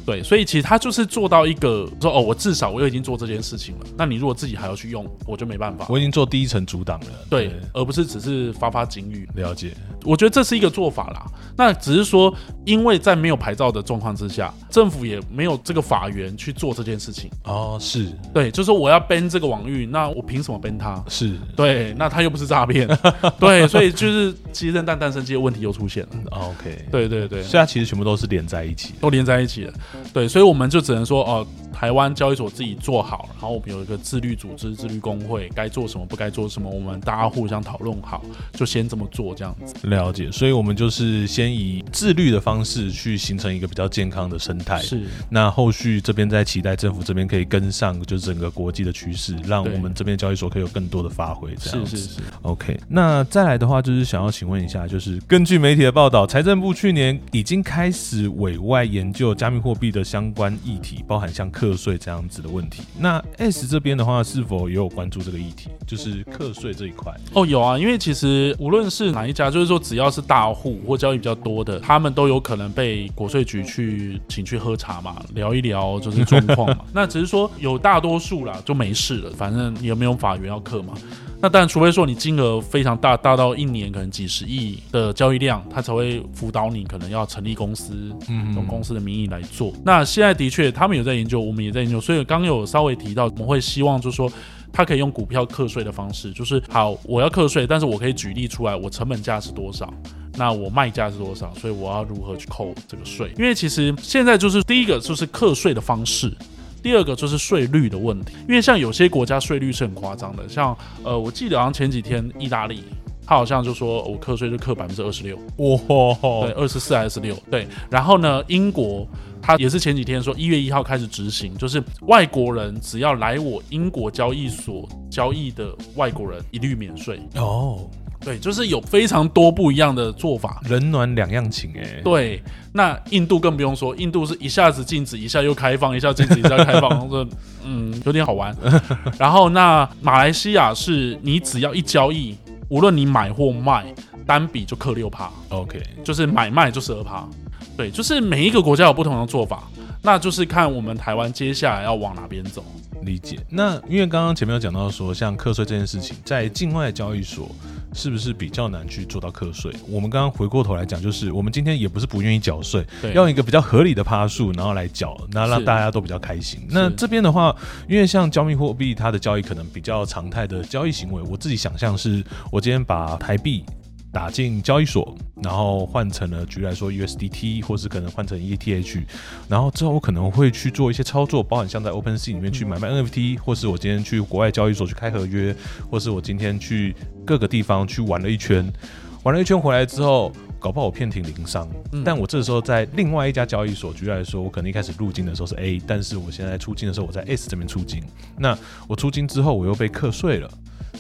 Speaker 2: 对，所以其实他就是做到一个说哦，我至少我已经做这件事情了。那你如果自己还要去用，我就没办法。
Speaker 1: 我已经做第一层阻挡了，
Speaker 2: 对，而不是只是发发警语。
Speaker 1: 了解，
Speaker 2: 我觉得这是一个做法啦。那只是说，因为在没有牌照的状况之下，政府也没有这个法源去做这件事情。
Speaker 1: 哦，是
Speaker 2: 对，就是说我要 ban 这个网域，那我凭什么 ban 它？
Speaker 1: 是
Speaker 2: 对，那他又不是诈骗，对，所以就是鸡生蛋，蛋生鸡的问题又出现了。
Speaker 1: OK，
Speaker 2: 对对对，
Speaker 1: 所以它其实全部都是连在一起，
Speaker 2: 都连在一起了。对，所以我们就只能说哦。台湾交易所自己做好，然后我们有一个自律组织、自律工会，该做什么不该做什么，我们大家互相讨论好，就先这么做这样子。
Speaker 1: 了解，所以我们就是先以自律的方式去形成一个比较健康的生态。
Speaker 2: 是，
Speaker 1: 那后续这边在期待政府这边可以跟上，就是整个国际的趋势，让我们这边交易所可以有更多的发挥。这样
Speaker 2: 子。是是是。
Speaker 1: OK，那再来的话，就是想要请问一下，就是根据媒体的报道，财政部去年已经开始委外研究加密货币的相关议题，包含像课税这样子。的问题，那 S 这边的话，是否也有关注这个议题，就是课税这一块？
Speaker 2: 哦，有啊，因为其实无论是哪一家，就是说只要是大户或交易比较多的，他们都有可能被国税局去请去喝茶嘛，聊一聊就是状况嘛。那只是说有大多数啦就没事了，反正也没有法源要课嘛。那当然除非说你金额非常大，大到一年可能几十亿的交易量，他才会辅导你可能要成立公司，嗯，用公司的名义来做。那现在的确他们有在研究，我们也在研究，所以刚有稍微提到，我们会希望就是说，他可以用股票课税的方式，就是好，我要课税，但是我可以举例出来，我成本价是多少，那我卖价是多少，所以我要如何去扣这个税？因为其实现在就是第一个就是课税的方式。第二个就是税率的问题，因为像有些国家税率是很夸张的，像呃，我记得好像前几天意大利，他好像就说我课税就课百分之二十六，哇，对，二十四还是六，对，然后呢，英国他也是前几天说一月一号开始执行，就是外国人只要来我英国交易所交易的外国人一律免税。哦。对，就是有非常多不一样的做法，
Speaker 1: 冷暖两样情哎。
Speaker 2: 对，那印度更不用说，印度是一下子禁止，一下又开放，一下禁止，一下开放，这嗯有点好玩。然后那马来西亚是你只要一交易，无论你买或卖，单笔就克六趴。
Speaker 1: OK，
Speaker 2: 就是买卖就十二趴。对，就是每一个国家有不同的做法，那就是看我们台湾接下来要往哪边走。
Speaker 1: 理解。那因为刚刚前面有讲到说，像课税这件事情，在境外交易所。是不是比较难去做到课税？我们刚刚回过头来讲，就是我们今天也不是不愿意缴税，要一个比较合理的趴数，然后来缴，那让大家都比较开心。那这边的话，因为像加密货币，它的交易可能比较常态的交易行为，我自己想象是，我今天把台币打进交易所，然后换成了举例来说 USDT，或是可能换成 ETH，然后之后我可能会去做一些操作，包含像在 OpenSea 里面去买卖 NFT，或是我今天去国外交易所去开合约，或是我今天去各个地方去玩了一圈，玩了一圈回来之后。搞不好我遍体鳞伤，但我这时候在另外一家交易所，举例来说，我可能一开始入金的时候是 A，但是我现在出金的时候我在 S 这边出金，那我出金之后我又被课税了。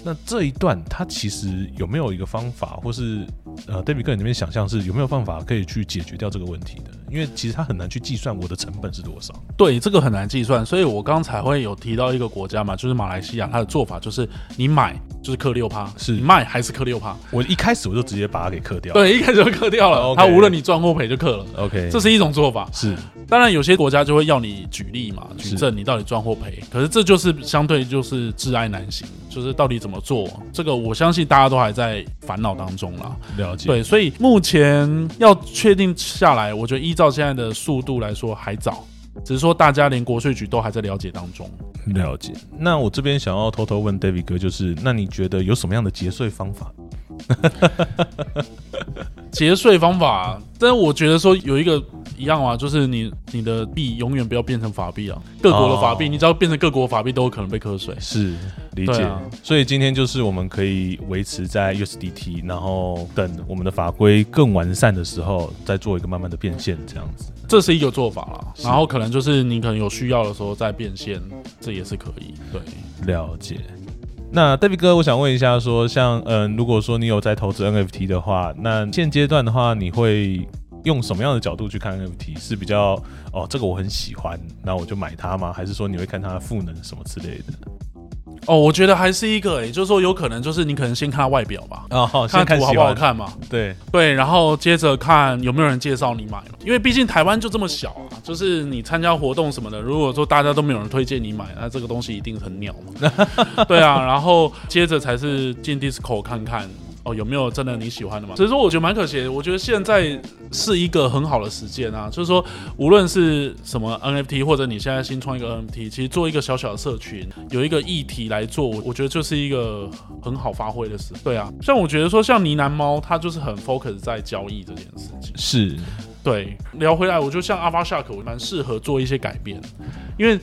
Speaker 1: 那这一段，它其实有没有一个方法，或是呃，David 个人这边想象是有没有办法可以去解决掉这个问题的？因为其实它很难去计算我的成本是多少。
Speaker 2: 对，这个很难计算，所以我刚才会有提到一个国家嘛，就是马来西亚，它的做法就是你买就是克六趴，
Speaker 1: 是
Speaker 2: 你卖还是克六趴。
Speaker 1: 我一开始我就直接把它给克掉。
Speaker 2: 对，一开始就克掉了，它无论你赚或赔就克了。
Speaker 1: OK，
Speaker 2: 这是一种做法。
Speaker 1: 是，
Speaker 2: 当然有些国家就会要你举例嘛，举证你到底赚或赔。可是这就是相对就是挚爱难行，就是到底怎么做这个。我相信大家都还在烦恼当中啦。
Speaker 1: 了解。
Speaker 2: 对，所以目前要确定下来，我觉得依照现在的速度来说还早，只是说大家连国税局都还在了解当中。
Speaker 1: 了解。那我这边想要偷偷问 David 哥，就是那你觉得有什么样的节税方法？
Speaker 2: 节税方法，但是我觉得说有一个一样啊，就是你你的币永远不要变成法币啊，各国的法币，你只要变成各国法币都有可能被课税。
Speaker 1: 是理解，所以今天就是我们可以维持在 USDT，然后等我们的法规更完善的时候，再做一个慢慢的变现，这样子，
Speaker 2: 这是一个做法啦。然后可能就是你可能有需要的时候再变现，这也是可以。对，
Speaker 1: 了解。那 David 哥，我想问一下，说像嗯，如果说你有在投资 NFT 的话，那现阶段的话，你会用什么样的角度去看 NFT？是比较哦，这个我很喜欢，那我就买它吗？还是说你会看它的赋能什么之类的？
Speaker 2: 哦，我觉得还是一个，也就是说，有可能就是你可能先看外表吧，
Speaker 1: 哦，
Speaker 2: 看图好不好看嘛，
Speaker 1: 对
Speaker 2: 对，然后接着看有没有人介绍你买嘛，因为毕竟台湾就这么小啊，就是你参加活动什么的，如果说大家都没有人推荐你买，那这个东西一定很鸟嘛，对啊，然后接着才是进 Disco 看看。哦，有没有真的你喜欢的嘛？所以说，我觉得蛮可惜。我觉得现在是一个很好的时间啊，就是说，无论是什么 NFT，或者你现在新创一个 NFT，其实做一个小小的社群，有一个议题来做，我觉得就是一个很好发挥的事。对啊，像我觉得说，像呢喃猫，它就是很 focus 在交易这件事情。
Speaker 1: 是。
Speaker 2: 对，聊回来，我就像阿巴夏克，我蛮适合做一些改变，因为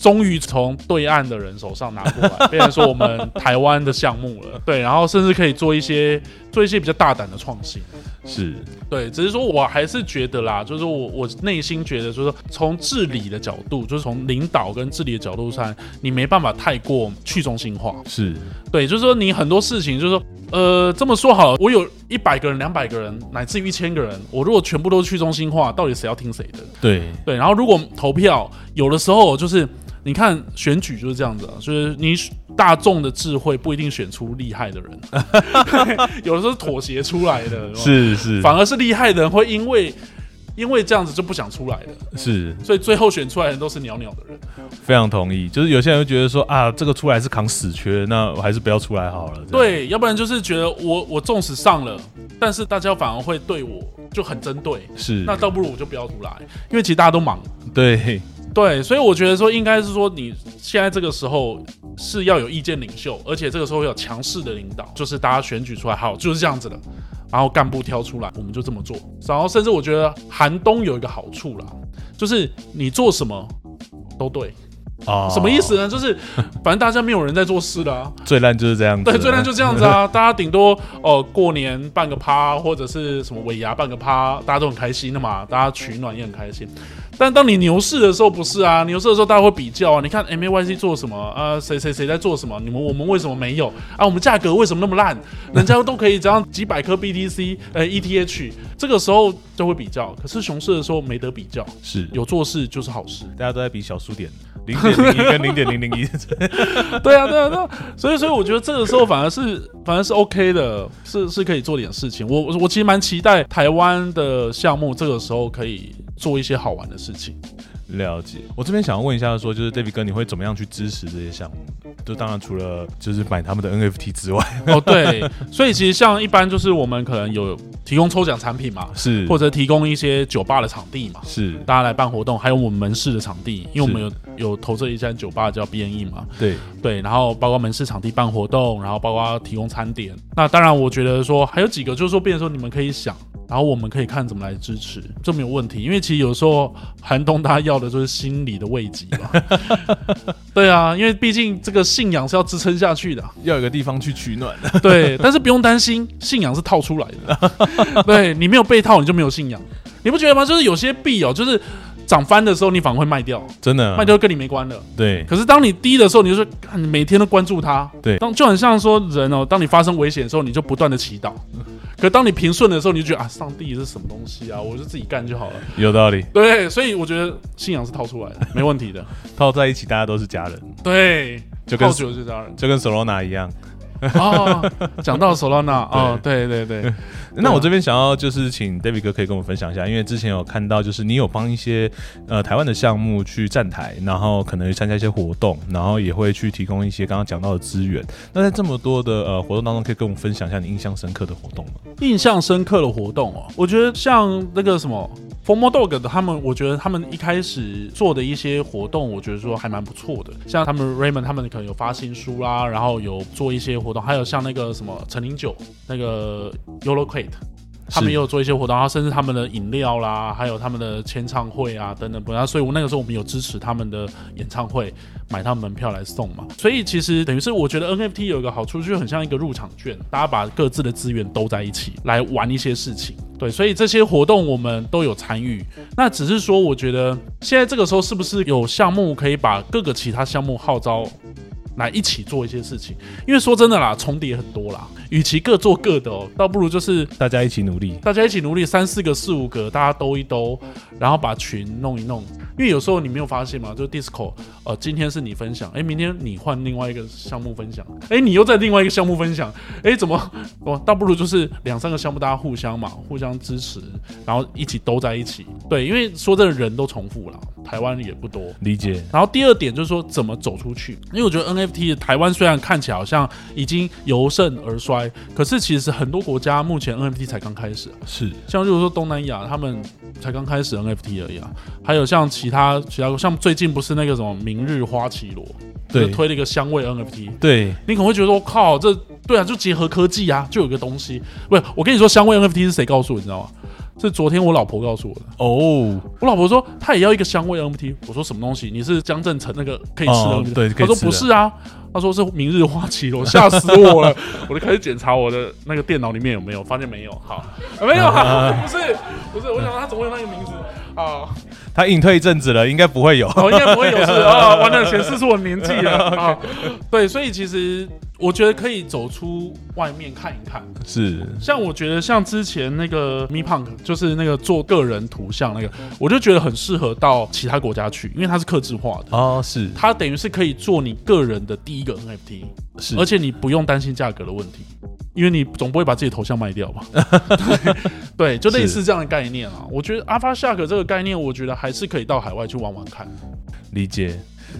Speaker 2: 终于从对岸的人手上拿过来，变成说我们台湾的项目了。对，然后甚至可以做一些做一些比较大胆的创新。
Speaker 1: 是
Speaker 2: 对，只是说我还是觉得啦，就是我我内心觉得，就是从治理的角度，就是从领导跟治理的角度上，你没办法太过去中心化。
Speaker 1: 是
Speaker 2: 对，就是说你很多事情，就是说，呃，这么说好了，我有一百个人、两百个人，乃至于一千个人，我如果全部都去中心化，到底谁要听谁的？
Speaker 1: 对
Speaker 2: 对，然后如果投票，有的时候就是。你看选举就是这样子啊，就是你大众的智慧不一定选出厉害的人，有的时候妥协出来的，
Speaker 1: 是是，
Speaker 2: 反而是厉害的人会因为因为这样子就不想出来了，
Speaker 1: 是，
Speaker 2: 所以最后选出来的人都是袅袅的人。
Speaker 1: 非常同意，就是有些人会觉得说啊，这个出来是扛死缺，那我还是不要出来好了。
Speaker 2: 对，要不然就是觉得我我纵使上了，但是大家反而会对我就很针对，
Speaker 1: 是，
Speaker 2: 那倒不如我就不要出来，因为其实大家都忙。
Speaker 1: 对。
Speaker 2: 对，所以我觉得说，应该是说，你现在这个时候是要有意见领袖，而且这个时候有强势的领导，就是大家选举出来，好，就是这样子的，然后干部挑出来，我们就这么做。然后甚至我觉得寒冬有一个好处啦，就是你做什么都对。
Speaker 1: 啊，
Speaker 2: 什么意思呢？就是反正大家没有人在做事的，
Speaker 1: 最烂就是这样子。
Speaker 2: 对，最烂就这样子啊！大家顶多哦，过年办个趴，或者是什么尾牙办个趴，大家都很开心的嘛，大家取暖也很开心。但当你牛市的时候，不是啊？牛市的时候，大家会比较啊。你看 M A Y C 做什么啊？谁谁谁在做什么？你们我们为什么没有啊？我们价格为什么那么烂？人家都可以这样 几百颗 B T C，呃 E T H，这个时候就会比较。可是熊市的时候没得比较，
Speaker 1: 是
Speaker 2: 有做事就是好事。
Speaker 1: 大家都在比小数点。零点零一跟零点零零一，
Speaker 2: 对啊，对啊，对啊，所以，所以我觉得这个时候反而是反而是 OK 的，是是可以做点事情。我我其实蛮期待台湾的项目这个时候可以做一些好玩的事情。
Speaker 1: 了解。我这边想要问一下说就是 David 哥，你会怎么样去支持这些项目？就当然除了就是买他们的 NFT 之外，
Speaker 2: 哦，对，所以其实像一般就是我们可能有提供抽奖产品嘛，
Speaker 1: 是
Speaker 2: 或者提供一些酒吧的场地嘛，
Speaker 1: 是
Speaker 2: 大家来办活动，还有我们门市的场地，因为我们有有投资一家酒吧叫 BNE 嘛，
Speaker 1: 对
Speaker 2: 对，然后包括门市场地办活动，然后包括提供餐点。那当然，我觉得说还有几个，就是说，变成说你们可以想，然后我们可以看怎么来支持，这没有问题。因为其实有时候寒冬他要的就是心理的慰藉嘛。对啊，因为毕竟这个信仰是要支撑下去的啊。
Speaker 1: 要有个地方去取暖。
Speaker 2: 对，但是不用担心，信仰是套出来的。对你没有被套，你就没有信仰。你不觉得吗？就是有些币哦，就是涨翻的时候，你反而会卖掉，
Speaker 1: 真的
Speaker 2: 卖掉跟你没关了。
Speaker 1: 对
Speaker 2: 可是当你低的时候，你就是你每天都关注它。
Speaker 1: 对
Speaker 2: 当就很像说人哦，当你发生危险的时候，你就不断的祈祷。可当你平顺的时候，你就觉得啊，上帝是什么东西啊？我就自己干就好了。
Speaker 1: 有道理，
Speaker 2: 对，所以我觉得信仰是套出来的，没问题的。
Speaker 1: 套在一起大家都是家人，
Speaker 2: 对，
Speaker 1: 就跟
Speaker 2: 就
Speaker 1: 跟 Solana 一样。
Speaker 2: 哦，讲到手拉娜，哦，对对对，
Speaker 1: 那我这边想要就是请 David 哥可以跟我们分享一下，因为之前有看到就是你有帮一些呃台湾的项目去站台，然后可能参加一些活动，然后也会去提供一些刚刚讲到的资源。那在这么多的呃活动当中，可以跟我们分享一下你印象深刻的活动吗？
Speaker 2: 印象深刻的活动哦，我觉得像那个什么 Formo Dog 的他们，我觉得他们一开始做的一些活动，我觉得说还蛮不错的。像他们 Raymond 他们可能有发新书啦，然后有做一些活动，还有像那个什么陈零九那个 Yolo Crate。他们也有做一些活动，然后甚至他们的饮料啦，还有他们的签唱会啊等等不，然后所以我那个时候我们有支持他们的演唱会，买他们门票来送嘛。所以其实等于是我觉得 NFT 有一个好处，就很像一个入场券，大家把各自的资源都在一起来玩一些事情。对，所以这些活动我们都有参与。那只是说，我觉得现在这个时候是不是有项目可以把各个其他项目号召来一起做一些事情？因为说真的啦，重叠很多啦，与其各做各的哦，倒不如就是
Speaker 1: 大家一起努力。
Speaker 2: 大家一起努力，三四个、四五个，大家兜一兜，然后把群弄一弄。因为有时候你没有发现吗？就 Disco，呃，今天是你分享，哎，明天你换另外一个项目分享，哎，你又在另外一个项目分享，哎，怎么？我倒不如就是两三个项目，大家互相嘛，互相支持，然后一起都在一起。对，因为说真的，人都重复了，台湾也不多。
Speaker 1: 理解，
Speaker 2: 然后第二点就是说怎么走出去，因为我觉得 NFT 台湾虽然看起来好像已经由盛而衰，可是其实很多国家目前 NFT 才刚开始，
Speaker 1: 是
Speaker 2: 像如果说东南亚他们才刚开始 NFT 而已啊，还有像其他其他像最近不是那个什么明日花绮罗，
Speaker 1: 对
Speaker 2: 就推了一个香味 NFT，
Speaker 1: 对，
Speaker 2: 你可能会觉得我靠这对啊，就结合科技啊，就有个东西，不是我跟你说香味 NFT 是谁告诉我，你知道吗？是昨天我老婆告诉我的。
Speaker 1: 哦，
Speaker 2: 我老婆说她也要一个香味 NFT，我说什么东西？你是江正成那个可以吃的
Speaker 1: 哦
Speaker 2: NFT？她说不是啊，她说是明日花绮罗，吓死我了！我就开始检查我的那个电脑里面有没有，发现没有。好，没有啊，不是不是，我想他怎么会有那个名字啊？
Speaker 1: 他隐退一阵子了，应该不会有。
Speaker 2: 哦，应该不会有事 啊！完了，显示出我年纪了 啊！对，所以其实我觉得可以走出外面看一看。
Speaker 1: 是
Speaker 2: 像我觉得像之前那个 Me Punk，就是那个做个人图像那个，我就觉得很适合到其他国家去，因为它是克制化的，
Speaker 1: 哦，是
Speaker 2: 它等于是可以做你个人的第一个 NFT，
Speaker 1: 是，
Speaker 2: 而且你不用担心价格的问题。因为你总不会把自己头像卖掉吧？对，就类似这样的概念啊。我觉得阿发夏克这个概念，我觉得还是可以到海外去玩玩看。
Speaker 1: 理解。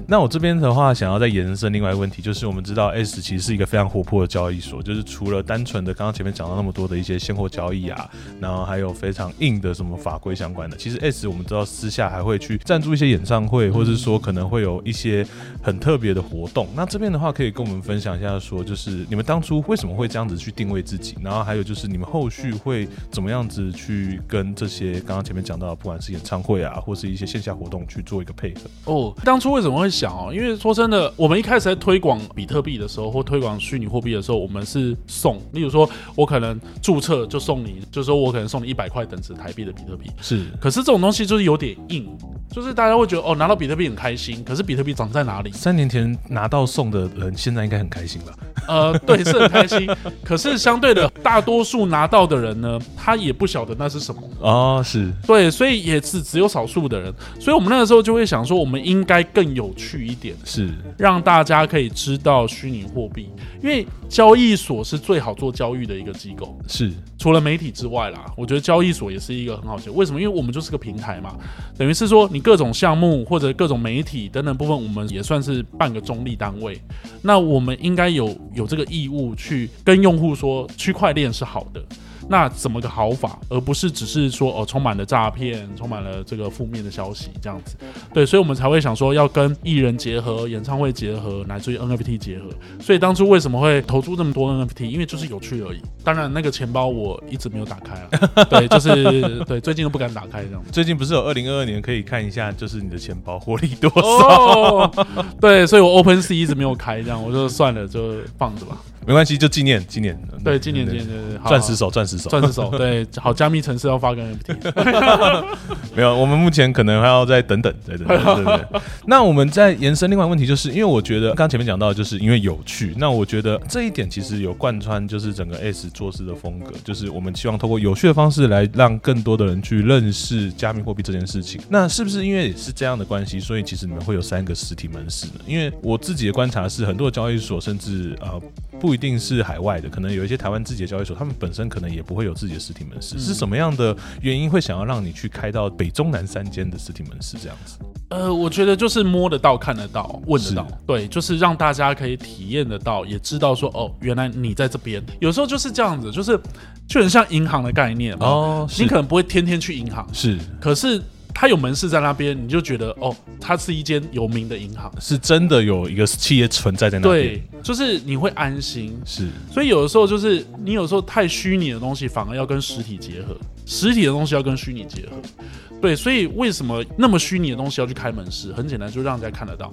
Speaker 1: 那我这边的话，想要再延伸另外一个问题，就是我们知道 S 其实是一个非常活泼的交易所，就是除了单纯的刚刚前面讲到那么多的一些现货交易啊，然后还有非常硬的什么法规相关的，其实 S 我们知道私下还会去赞助一些演唱会，或者是说可能会有一些很特别的活动。那这边的话，可以跟我们分享一下，说就是你们当初为什么会这样子去定位自己，然后还有就是你们后续会怎么样子去跟这些刚刚前面讲到的，不管是演唱会啊，或是一些线下活动去做一个配合。
Speaker 2: 哦，当初为什么会想哦？因为说真的，我们一开始在推广比特币的时候，或推广虚拟货币的时候，我们是送，例如说，我可能注册就送你，就是说我可能送你一百块等值台币的比特币。
Speaker 1: 是
Speaker 2: 可是这种东西就是有点硬，就是大家会觉得哦，拿到比特币很开心，可是比特币长在哪里？
Speaker 1: 三年前拿到送的人，现在应该很开心吧？
Speaker 2: 呃，对，是很开心。可是相对的，大多数拿到的人呢，他也不晓得那是什么。
Speaker 1: 哦，是
Speaker 2: 对，所以也是只有少数的人，所以我们那个时候就会想说，我们应该更有趣一点，
Speaker 1: 是
Speaker 2: 让大家可以知道虚拟货币，因为交易所是最好做交易的一个机构。
Speaker 1: 是
Speaker 2: 除了媒体之外啦，我觉得交易所也是一个很好的。为什么？因为我们就是个平台嘛，等于是说你各种项目或者各种媒体等等部分，我们也算是半个中立单位。那我们应该有有这个义务去跟用户说，区块链是好的。那怎么个好法，而不是只是说哦，充满了诈骗，充满了这个负面的消息这样子。对，所以我们才会想说要跟艺人结合、演唱会结合，乃至于 NFT 结合。所以当初为什么会投注这么多 NFT？因为就是有趣而已。当然，那个钱包我一直没有打开啊。对，就是对，最近都不敢打开这样。
Speaker 1: 最近不是有二零二二年可以看一下，就是你的钱包获利多少？
Speaker 2: 哦，对，所以我 Open Sea 一直没有开，这样我就算了，就放着吧。
Speaker 1: 没关系，就纪念纪念。
Speaker 2: 对，纪念纪念，对对，好
Speaker 1: 钻石手，钻石手，
Speaker 2: 钻石手。对，好，加密城市要发个 NFT。
Speaker 1: 没有，我们目前可能还要再等等，对对对对对。那我们再延伸另外问题，就是因为我觉得刚刚前面讲到，就是因为有趣。那我觉得这一点其实有贯穿，就是整个 S 做事的风格，就是我们希望通过有趣的方式来让更多的人去认识加密货币这件事情。那是不是因为也是这样的关系，所以其实你们会有三个实体门市呢？因为我自己的观察是，很多交易所甚至呃不一定是海外的，可能有一些台湾自己的交易所，他们本身可能也不会有自己的实体门市。是什么样的原因会想要让你去开到北中南三间的实体门市这样子？
Speaker 2: 呃，我觉得就是摸得到、看得到、问得到，对，就是让大家可以体验得到，也知道说哦，原来你在这边。有时候就是这样子，就是就很像银行的概念哦，你可能不会天天去银行，
Speaker 1: 是，
Speaker 2: 可是。它有门市在那边，你就觉得哦，它是一间有名的银行，
Speaker 1: 是真的有一个企业存在在那边。
Speaker 2: 对，就是你会安心。
Speaker 1: 是，
Speaker 2: 所以有的时候就是你有时候太虚拟的东西，反而要跟实体结合；实体的东西要跟虚拟结合。对，所以为什么那么虚拟的东西要去开门市？很简单，就让人家看得到，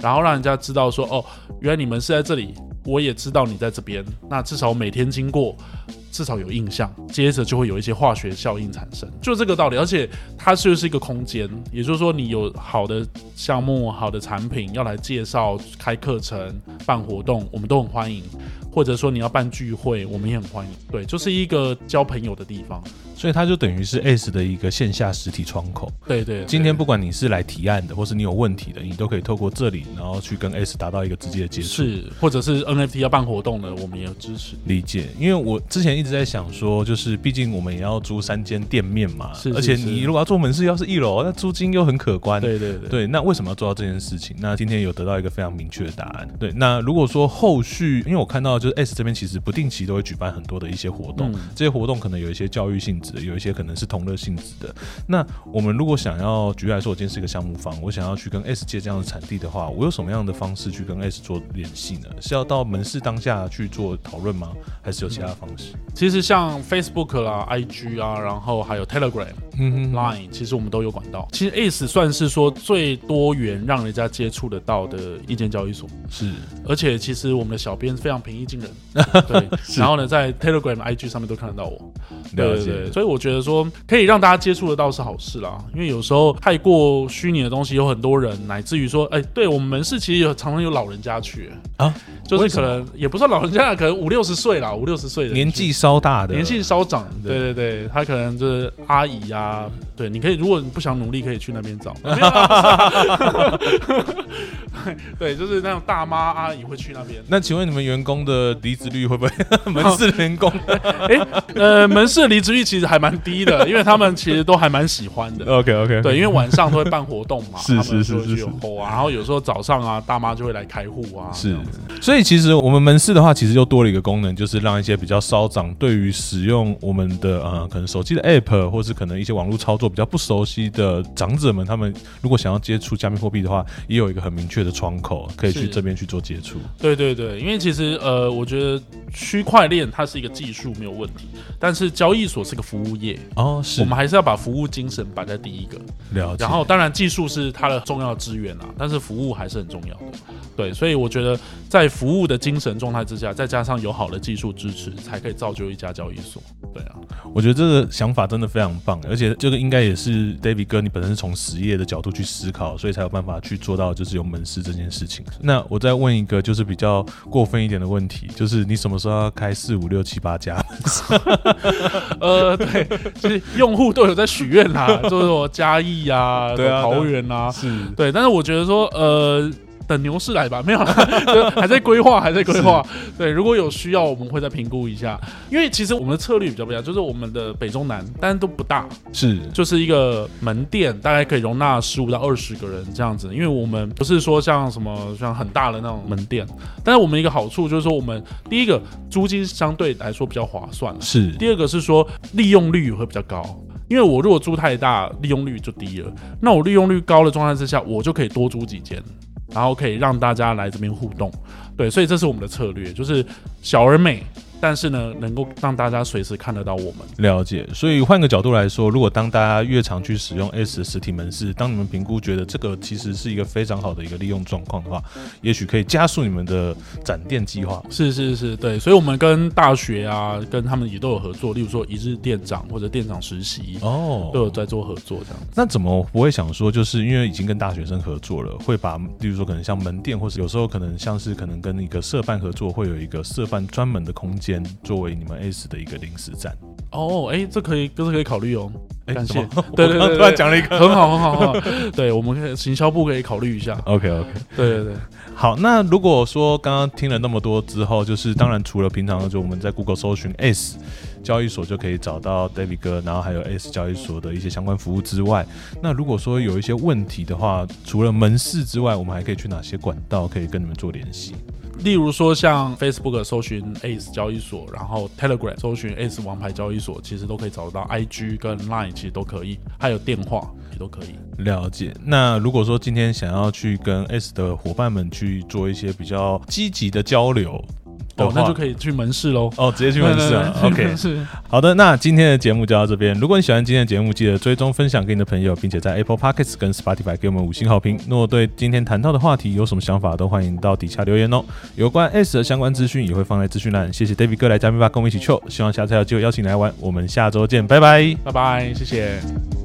Speaker 2: 然后让人家知道说哦，原来你们是在这里，我也知道你在这边。那至少每天经过。至少有印象，接着就会有一些化学效应产生，就这个道理。而且它就是一个空间，也就是说，你有好的项目、好的产品要来介绍、开课程、办活动，我们都很欢迎。或者说你要办聚会，我们也很欢迎。对，就是一个交朋友的地方。
Speaker 1: 所以它就等于是 S 的一个线下实体窗口。
Speaker 2: 对对，
Speaker 1: 今天不管你是来提案的，或是你有问题的，你都可以透过这里，然后去跟 S 达到一个直接的接触。
Speaker 2: 是，或者是 NFT 要办活动的，我们也有支持。
Speaker 1: 理解，因为我之前一直在想说，就是毕竟我们也要租三间店面嘛，而且你如果要做门市，要是一楼，那租金又很可观。
Speaker 2: 对对对，
Speaker 1: 对，那为什么要做到这件事情？那今天有得到一个非常明确的答案。对，那如果说后续，因为我看到就是 S 这边其实不定期都会举办很多的一些活动，这些活动可能有一些教育性质，有一些可能是。同乐性质的，那我们如果想要举例来说，我今天是一个项目方，我想要去跟 S 借这样的产地的话，我有什么样的方式去跟 S 做联系呢？是要到门市当下去做讨论吗？还是有其他方式？
Speaker 2: 其实像 Facebook 啦、IG 啊，然后还有 Telegram、Line，其实我们都有管道。其实 S 算是说最多元，让人家接触得到的一间交易所。
Speaker 1: 是，
Speaker 2: 而且其实我们的小编非常平易近人。对，然后呢，在 Telegram、IG 上面都看得到我。
Speaker 1: 对对对。
Speaker 2: 所以我觉得说。可以让大家接触得到是好事啦，因为有时候太过虚拟的东西，有很多人乃至于说，哎，对我们门市其实有常常有老人家去啊，就是可能也不算老人家，可能五六十岁啦，五六十岁的
Speaker 1: 年纪稍大的，
Speaker 2: 年纪稍长，对对对，他可能就是阿姨呀，对，你可以如果你不想努力，可以去那边找。对，就是那种大妈阿姨会去那边。
Speaker 1: 那请问你们员工的离职率会不会？门市员工，
Speaker 2: 哎，呃，门市的离职率其实还蛮低的，因为他们其实都还蛮喜欢的。
Speaker 1: OK OK，
Speaker 2: 对，因为晚上都会办活动嘛，
Speaker 1: 是是是是是，
Speaker 2: 然后有时候早上啊，大妈就会来开户啊，
Speaker 1: 是。所以其实我们门市的话，其实又多了一个功能，就是让一些比较稍长，对于使用我们的呃可能手机的 App，或是可能一些网络操作比较不熟悉的长者们，他们如果想要接触加密货币的话，也有一个很明确的窗口，可以去这边去做接触。
Speaker 2: 对对对，因为其实呃，我觉得区块链它是一个技术没有问题，但是交易所是个服务业
Speaker 1: 哦，是
Speaker 2: 我们还是要把服务精神摆在第一个。
Speaker 1: 了解。
Speaker 2: 然后当然技术是它的重要资源啊，但是服务还是很重要的。对，所以我觉得在服务的精神状态之下，再加上有好的技术支持，才可以造就一家交易所。对啊，
Speaker 1: 我觉得这个想法真的非常棒，而且这个应该也是 David 哥你本身是从实业的角度去思考，所以才有办法去做到就是有门市事这件事情。那我再问一个，就是比较过分一点的问题，就是你什么时候要开四五六七八家？
Speaker 2: 呃，对，其实用户都有在许愿啦，就是说嘉义啊，
Speaker 1: 对啊
Speaker 2: 桃园啊，
Speaker 1: 是
Speaker 2: 对，但是我觉得说，呃。等牛市来吧，没有 还在规划，还在规划。对，如果有需要，我们会再评估一下。因为其实我们的策略比较不一样，就是我们的北中南，但都不大，
Speaker 1: 是
Speaker 2: 就是一个门店，大概可以容纳十五到二十个人这样子。因为我们不是说像什么像很大的那种门店，但是我们一个好处就是说，我们第一个租金相对来说比较划算，
Speaker 1: 是
Speaker 2: 第二个是说利用率会比较高。因为我如果租太大，利用率就低了。那我利用率高的状态之下，我就可以多租几间，然后可以让大家来这边互动。对，所以这是我们的策略，就是小而美，但是呢，能够让大家随时看得到我们。
Speaker 1: 了解，所以换个角度来说，如果当大家越常去使用 S 的实体门市，当你们评估觉得这个其实是一个非常好的一个利用状况的话，也许可以加速你们的展店计划。
Speaker 2: 是是是，对，所以我们跟大学啊，跟他们也都有合作，例如说一日店长或者店长实习，
Speaker 1: 哦
Speaker 2: 都有在做合作这样。
Speaker 1: 那怎么不会想说，就是因为已经跟大学生合作了，会把，例如说可能像门店，或是有时候可能像是可能跟一个社办合作，会有一个社办专门的空间，作为你们 S 的一个临时站。
Speaker 2: 哦，哎，这可以，这是可以考虑哦。
Speaker 1: 诶
Speaker 2: 感谢 对对对
Speaker 1: 突然讲了一个
Speaker 2: 很好，很好，很好。对，我们可以行销部可以考虑一下。
Speaker 1: OK OK，
Speaker 2: 对对对，
Speaker 1: 好，那如果说刚刚听了那么多之后，就是当然除了平常就我们在 Google 搜寻 S 交易所就可以找到 David 哥，然后还有 S 交易所的一些相关服务之外，那如果说有一些问题的话，除了门市之外，我们还可以去哪些管道可以跟你们做联系？
Speaker 2: 例如说像 Facebook 搜寻 ACE 交易所，然后 Telegram 搜寻 ACE 王牌交易所，其实都可以找得到。IG 跟 Line 其实都可以，还有电话也都可以。
Speaker 1: 了解。那如果说今天想要去跟 Ace 的伙伴们去做一些比较积极的交流
Speaker 2: 哦，那就可以去门市喽。
Speaker 1: 哦，直接去门市 OK，
Speaker 2: 是
Speaker 1: 好的，那今天的节目就到这边。如果你喜欢今天的节目，记得追踪分享给你的朋友，并且在 Apple Podcasts 跟 Spotify 给我们五星好评。如果对今天谈到的话题有什么想法，都欢迎到底下留言哦。有关 S 的相关资讯也会放在资讯栏。谢谢 David 哥来嘉宾吧，跟我们一起 chill。希望下次还有机会邀请你来玩。我们下周见，拜拜。
Speaker 2: 拜拜，谢谢。